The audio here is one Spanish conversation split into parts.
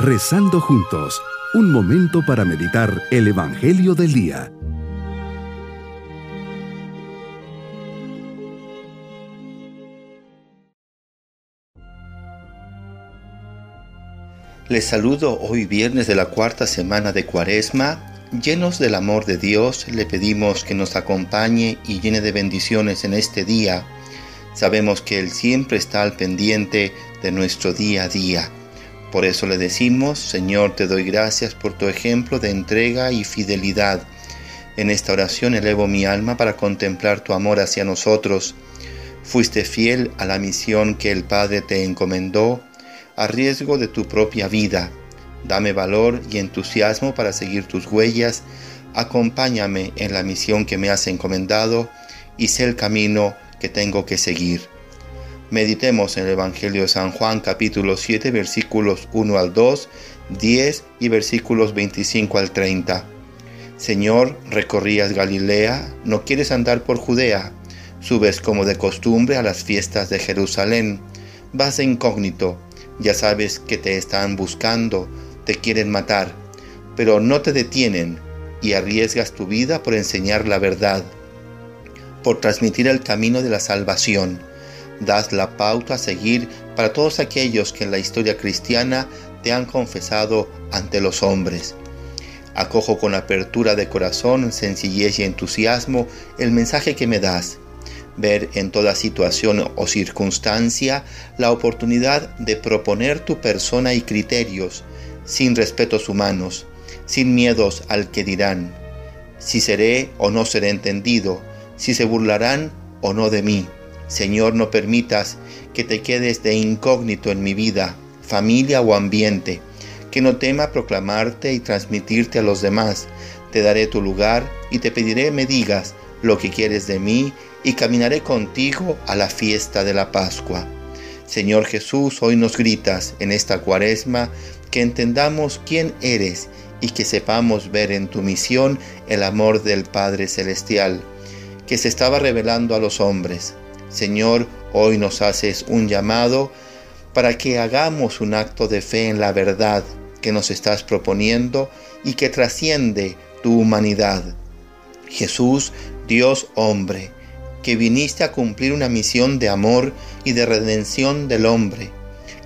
Rezando juntos, un momento para meditar el Evangelio del Día. Les saludo hoy viernes de la cuarta semana de Cuaresma. Llenos del amor de Dios, le pedimos que nos acompañe y llene de bendiciones en este día. Sabemos que Él siempre está al pendiente de nuestro día a día. Por eso le decimos, Señor, te doy gracias por tu ejemplo de entrega y fidelidad. En esta oración elevo mi alma para contemplar tu amor hacia nosotros. Fuiste fiel a la misión que el Padre te encomendó a riesgo de tu propia vida. Dame valor y entusiasmo para seguir tus huellas. Acompáñame en la misión que me has encomendado y sé el camino que tengo que seguir. Meditemos en el Evangelio de San Juan capítulo 7 versículos 1 al 2, 10 y versículos 25 al 30. Señor, recorrías Galilea, no quieres andar por Judea, subes como de costumbre a las fiestas de Jerusalén, vas de incógnito, ya sabes que te están buscando, te quieren matar, pero no te detienen y arriesgas tu vida por enseñar la verdad, por transmitir el camino de la salvación. Das la pauta a seguir para todos aquellos que en la historia cristiana te han confesado ante los hombres. Acojo con apertura de corazón, sencillez y entusiasmo el mensaje que me das ver en toda situación o circunstancia la oportunidad de proponer tu persona y criterios, sin respetos humanos, sin miedos al que dirán, si seré o no seré entendido, si se burlarán o no de mí. Señor, no permitas que te quedes de incógnito en mi vida, familia o ambiente, que no tema proclamarte y transmitirte a los demás. Te daré tu lugar y te pediré me digas lo que quieres de mí y caminaré contigo a la fiesta de la Pascua. Señor Jesús, hoy nos gritas en esta cuaresma que entendamos quién eres y que sepamos ver en tu misión el amor del Padre Celestial, que se estaba revelando a los hombres. Señor, hoy nos haces un llamado para que hagamos un acto de fe en la verdad que nos estás proponiendo y que trasciende tu humanidad. Jesús, Dios hombre, que viniste a cumplir una misión de amor y de redención del hombre,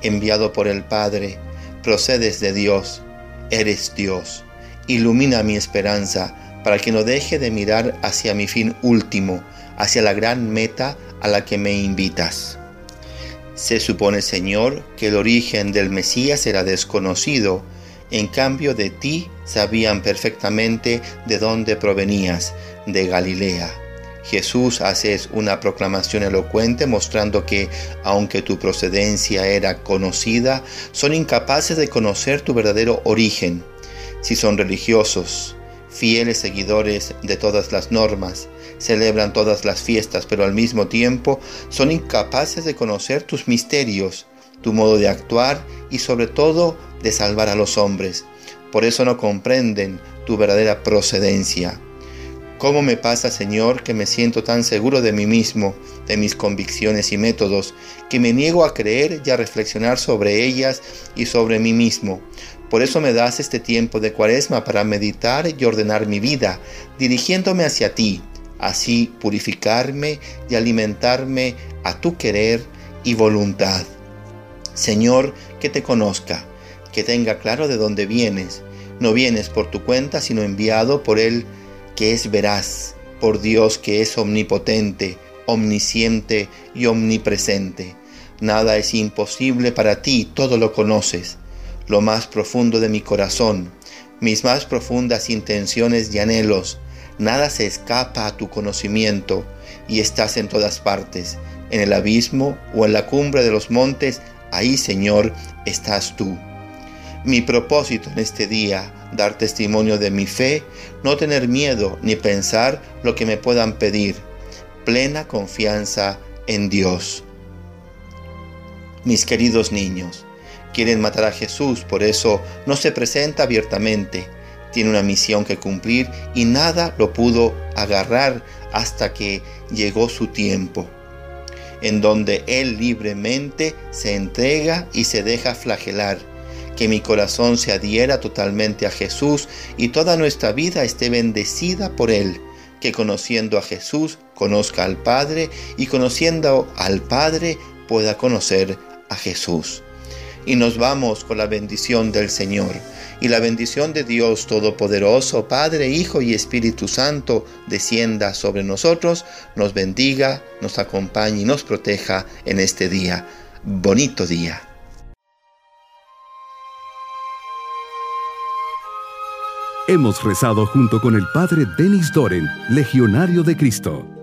enviado por el Padre, procedes de Dios, eres Dios. Ilumina mi esperanza para que no deje de mirar hacia mi fin último, hacia la gran meta a la que me invitas. Se supone, Señor, que el origen del Mesías era desconocido, en cambio de ti sabían perfectamente de dónde provenías, de Galilea. Jesús hace una proclamación elocuente mostrando que, aunque tu procedencia era conocida, son incapaces de conocer tu verdadero origen. Si son religiosos, fieles seguidores de todas las normas, celebran todas las fiestas, pero al mismo tiempo son incapaces de conocer tus misterios, tu modo de actuar y sobre todo de salvar a los hombres. Por eso no comprenden tu verdadera procedencia. ¿Cómo me pasa, Señor, que me siento tan seguro de mí mismo, de mis convicciones y métodos, que me niego a creer y a reflexionar sobre ellas y sobre mí mismo? Por eso me das este tiempo de cuaresma para meditar y ordenar mi vida, dirigiéndome hacia ti, así purificarme y alimentarme a tu querer y voluntad. Señor, que te conozca, que tenga claro de dónde vienes. No vienes por tu cuenta, sino enviado por Él que es veraz, por Dios que es omnipotente, omnisciente y omnipresente. Nada es imposible para ti, todo lo conoces. Lo más profundo de mi corazón, mis más profundas intenciones y anhelos, nada se escapa a tu conocimiento y estás en todas partes, en el abismo o en la cumbre de los montes, ahí Señor estás tú. Mi propósito en este día, dar testimonio de mi fe, no tener miedo ni pensar lo que me puedan pedir, plena confianza en Dios. Mis queridos niños, quieren matar a Jesús, por eso no se presenta abiertamente. Tiene una misión que cumplir y nada lo pudo agarrar hasta que llegó su tiempo, en donde Él libremente se entrega y se deja flagelar que mi corazón se adhiera totalmente a Jesús y toda nuestra vida esté bendecida por Él, que conociendo a Jesús conozca al Padre y conociendo al Padre pueda conocer a Jesús. Y nos vamos con la bendición del Señor. Y la bendición de Dios Todopoderoso, Padre, Hijo y Espíritu Santo, descienda sobre nosotros, nos bendiga, nos acompañe y nos proteja en este día. Bonito día. Hemos rezado junto con el Padre Denis Doren, Legionario de Cristo.